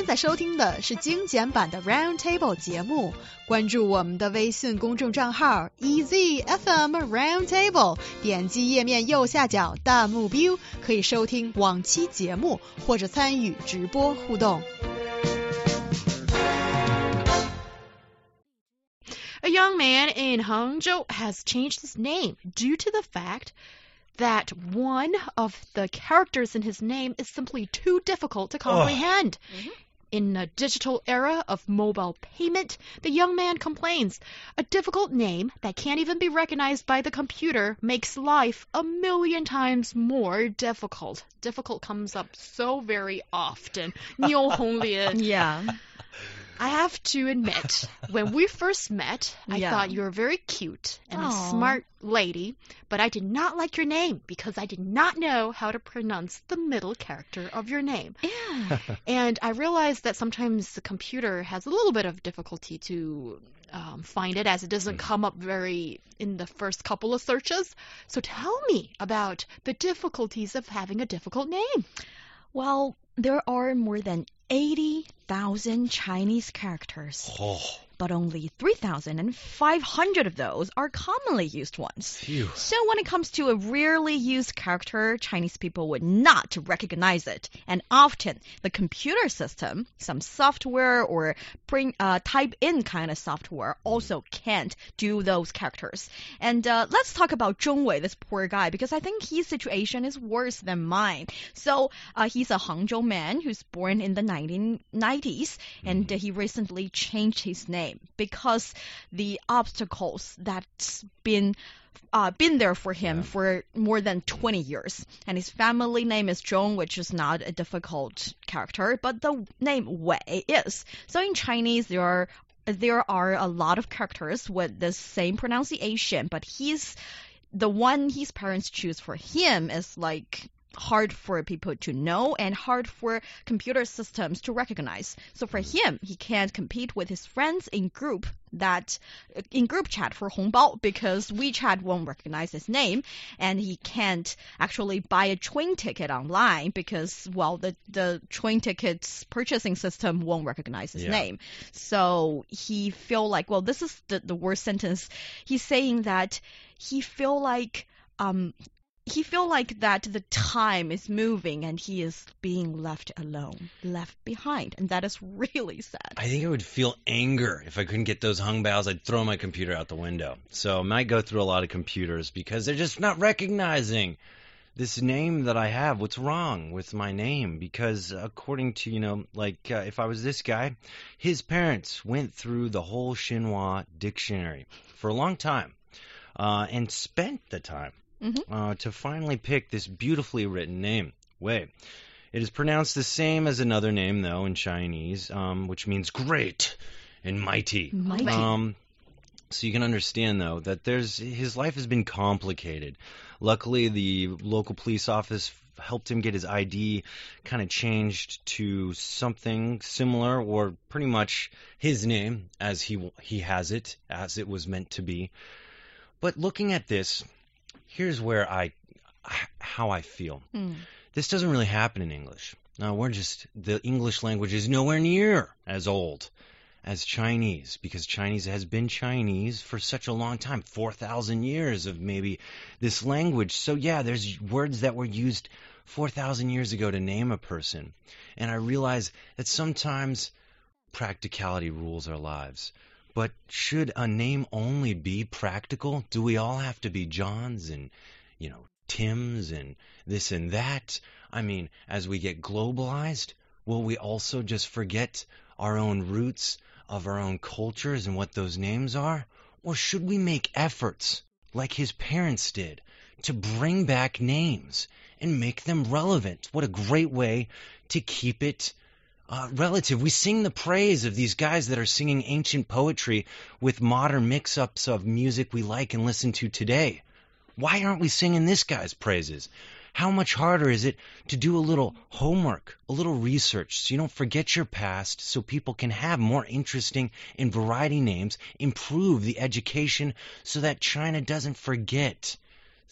现在收听的是精简版的 Round Table 节目，关注我们的微信公众账号 EZFM Round Table，点击页面右下角弹幕 view，可以收听往期节目或者参与直播互动。A young man in Hangzhou has changed his name due to the fact that one of the characters in his name is simply too difficult to comprehend. Mm-hmm. In the digital era of mobile payment, the young man complains. A difficult name that can't even be recognized by the computer makes life a million times more difficult. Difficult comes up so very often. Niu Yeah. I have to admit, when we first met, I Yeah. thought you were very cute and a smart lady, but I did not like your name because I did not know how to pronounce the middle character of your name. Yeah. And I realized that sometimes the computer has a little bit of difficulty to um, find it as it doesn't come up very in the first couple of searches. So tell me about the difficulties of having a difficult name. Well, there are more than 80,000 Chinese characters, Oh, but only 3,500 of those are commonly used ones. phew. So when it comes to a rarely used character, Chinese people would not recognize it. And often the computer system, some software or bring, uh, type in kind of software also can't do those characters. And uh, let's talk about Zhong Wei, this poor guy, because I think his situation is worse than mine. So uh, he's a Hangzhou man who's born in the 1990s, and uh, he recently changed his name because the obstacles that's been uh, been there for him Yeah. for more than 20 years. And his family name is Zhong, which is not a difficult character, but the name Wei is. So in Chinese, there are there are a lot of characters with the same pronunciation, but he's the one his parents choose for him is like hard for people to know and hard for computer systems to recognize. So for him, he can't compete with his friends in group that in group chat for Hongbao because WeChat won't recognize his name and he can't actually buy a train ticket online because well the the train tickets purchasing system won't recognize his Yeah. name. So he feel like well this is the the worst sentence. He's saying that he feel like um he feel like that the time is moving and he is being left alone, left behind, and that is really sad. I think I would feel anger if I couldn't get those Hongbaos. I'd throw my computer out the window. So I might go through a lot of computers because they're just not recognizing this name that I have. What's wrong with my name? Because according to, you know, like uh, if I was this guy, his parents went through the whole Xinhua dictionary for a long time uh, and spent the time Mhm. uh, to finally pick this beautifully written name, Wei. It is pronounced the same as another name, though, in Chinese, um, which means great and mighty. Mighty. Um, so you can understand, though, that there's his life has been complicated. Luckily, the local police office helped him get his ID kind of changed to something similar, or pretty much his name as he he has it, as it was meant to be. But looking at this, here's where I how I feel Mm. this doesn't really happen in English. No, we're just the English language is nowhere near as old as Chinese because Chinese has been Chinese for such a long time, 4,000 years of maybe this language. So yeah, there's words that were used 4,000 years ago to name a person. And I realize that sometimes practicality rules our lives. But should a name only be practical? Do we all have to be Johns and, you know, Tims and this and that? I mean, as we get globalized, will we also just forget our own roots of our own cultures and what those names are? Or should we make efforts, like his parents did, to bring back names and make them relevant? What a great way to keep it uh, relative. We sing the praise of these guys that are singing ancient poetry with modern mix ups of music we like and listen to today. Why aren't we singing this guy's praises? How much harder is it to do a little homework, a little research, so you don't forget your past, so people can have more interesting and variety names, improve the education so that China doesn't forget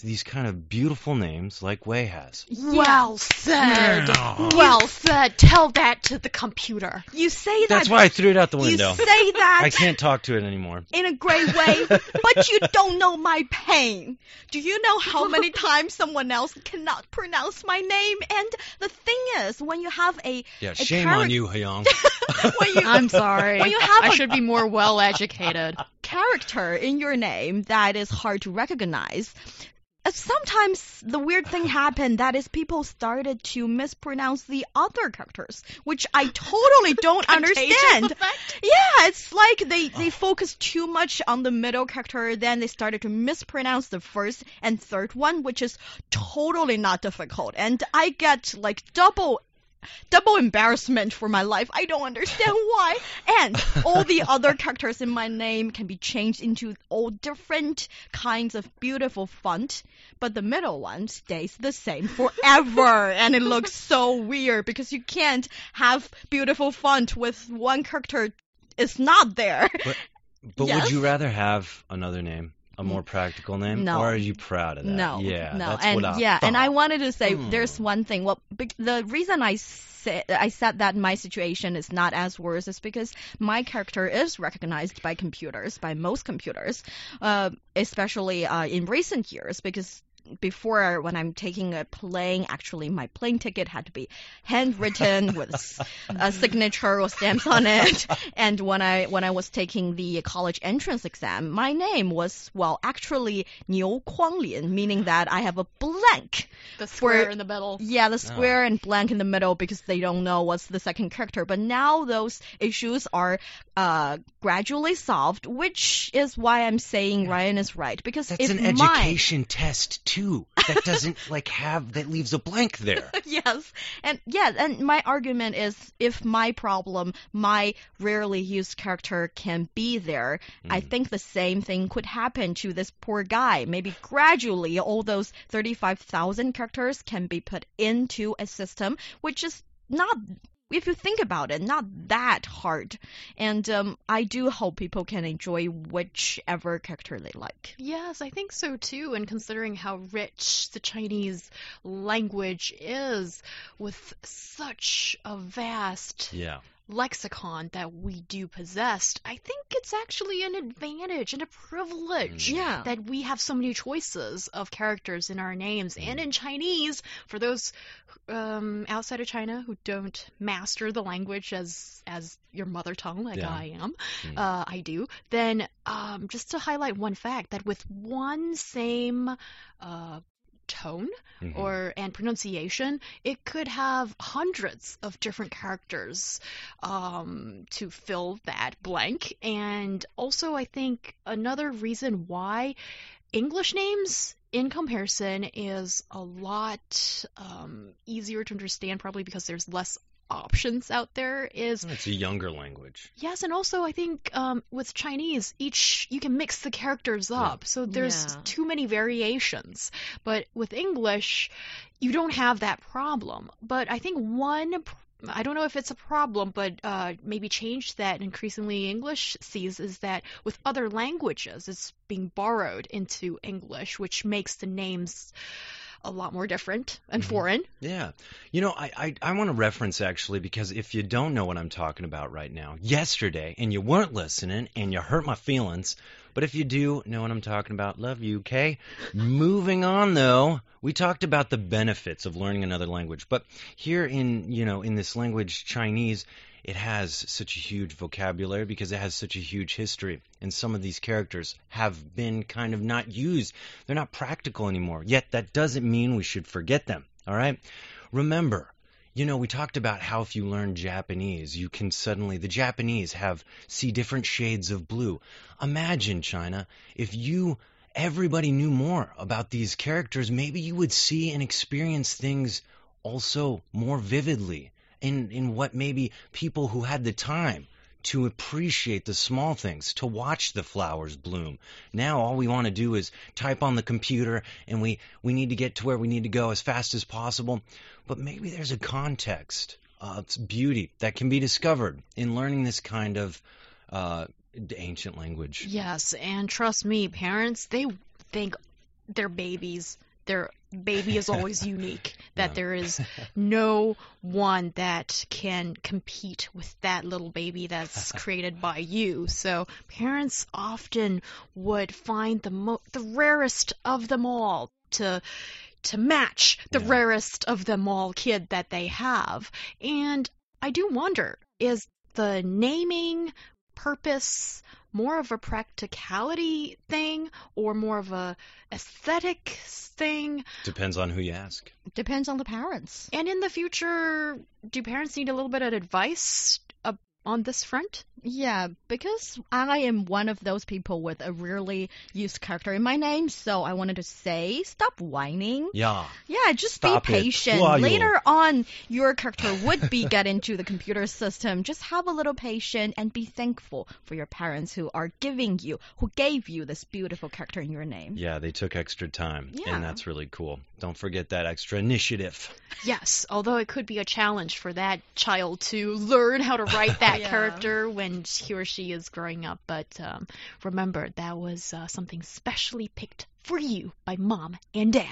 these kind of beautiful names like Wei has. Well said. Yeah. Well said. Tell that to the computer. You say that. That's why I threw it out the window. you window. say that. I can't talk to it anymore. in a great way, but you don't know my pain. Do you know how many times someone else cannot pronounce my name? And the thing is, when you have a Yeah, a shame on you, Hyung. you I'm sorry. When you have I a- should be more well educated. character in your name that is hard to recognize. Sometimes the weird thing happened that is people started to mispronounce the other characters, which I totally don't understand. Yeah, it's like they they oh. focus too much on the middle character, then they started to mispronounce the first and third one, which is totally not difficult. And I get like double double embarrassment for my life. I don't understand why. And all the other characters in my name can be changed into all different kinds of beautiful font, but the middle one stays the same forever. and it looks so weird because you can't have beautiful font with one character is not there. But Yes. would you rather have another name, a more practical name, No. or are you proud of that? No, yeah, no, that's and what I yeah, and I wanted to say Hmm. there's one thing. Well, the reason I said I said that my situation is not as worse is because my character is recognized by computers, by most computers, uh, especially uh, in recent years, because. Before, when I'm taking a plane, actually my plane ticket had to be handwritten with a signature or stamps on it. And when I when I was taking the college entrance exam, my name was well actually Niu Kuanglin, meaning that I have a blank. The square For- in the middle. Yeah, the square and blank in the middle because they don't know what's the second character. But now those issues are uh, gradually solved, which is why I'm saying Ryan is right. Because That's if an mine, education test too. That doesn't like have that leaves a blank there. yes. And yeah, and my argument is if my problem, my rarely used character can be there, I Mm. think the same thing could happen to this poor guy. Maybe gradually all those 35,000 characters can be put into a system, which is not if you think about it, not that hard. And um, I do hope people can enjoy whichever character they like. Yes, I think so too. And considering how rich the Chinese language is, with such a vast Yeah. Lexicon that we do possess, I think it's actually an advantage and a privilege Mm. Yeah. that we have so many choices of characters in our names and in Chinese. For those um, outside of China who don't master the language as as your mother tongue, like Yeah. I am, Mm. uh, I do. Then um, just to highlight one fact that with one same uh, tone Mhm. or and pronunciation, it could have hundreds of different characters um, to fill that blank. And also, I think another reason why English names, in comparison, is a lot um, easier to understand, probably because there's less options out there. Is it's a younger language. Yes, and also I think um, with Chinese, each you can mix the characters Yeah. up, so there's Yeah. too many variations. But with English, you don't have that problem. But I think one. I don't know if it's a problem, but uh, maybe change that increasingly English sees is that with other languages, it's being borrowed into English, which makes the names a lot more different and Mhm. foreign. Yeah. You know, I, I, I want to reference actually because if you don't know what I'm talking about right now, yesterday, and you weren't listening and you hurt my feelings, but if you do know what I'm talking about, love you, okay? Moving on though, we talked about the benefits of learning another language, but here in, you know, in this language, Chinese, it has such a huge vocabulary because it has such a huge history. And some of these characters have been kind of not used. They're not practical anymore. Yet that doesn't mean we should forget them. All right? Remember, you know, we talked about how if you learn Japanese, you can suddenly, the Japanese have, see different shades of blue. Imagine, China, if you, everybody knew more about these characters, maybe you would see and experience things also more vividly in, in what maybe people who had the time to appreciate the small things, to watch the flowers bloom. Now all we want to do is type on the computer and we, we need to get to where we need to go as fast as possible. But maybe there's a context of beauty that can be discovered in learning this kind of uh, ancient language. Yes, and trust me, parents, they think their babies. Their baby is always unique. That Yeah. there is no one that can compete with that little baby that's created by you. So parents often would find the mo- the rarest of them all to to match the Yeah. rarest of them all kid that they have. And I do wonder is the naming purpose more of a practicality thing or more of a aesthetic thing? Depends on who you ask. Depends on the parents. And in the future, do parents need a little bit of advice on this front? Yeah, because I am one of those people with a rarely used character in my name, so I wanted to say stop whining. Yeah. Yeah, just Stop be patient. Who are you? Later on, your character would be get into the computer system. Just have a little patience and be thankful for your parents who are giving you, who gave you this beautiful character in your name. Yeah, they took extra time. Yeah. And that's really cool. Don't forget that extra initiative. Yes, although it could be a challenge for that child to learn how to write that Yeah. character when he or she is growing up. But um, remember, that was uh, something specially picked for you by mom and dad.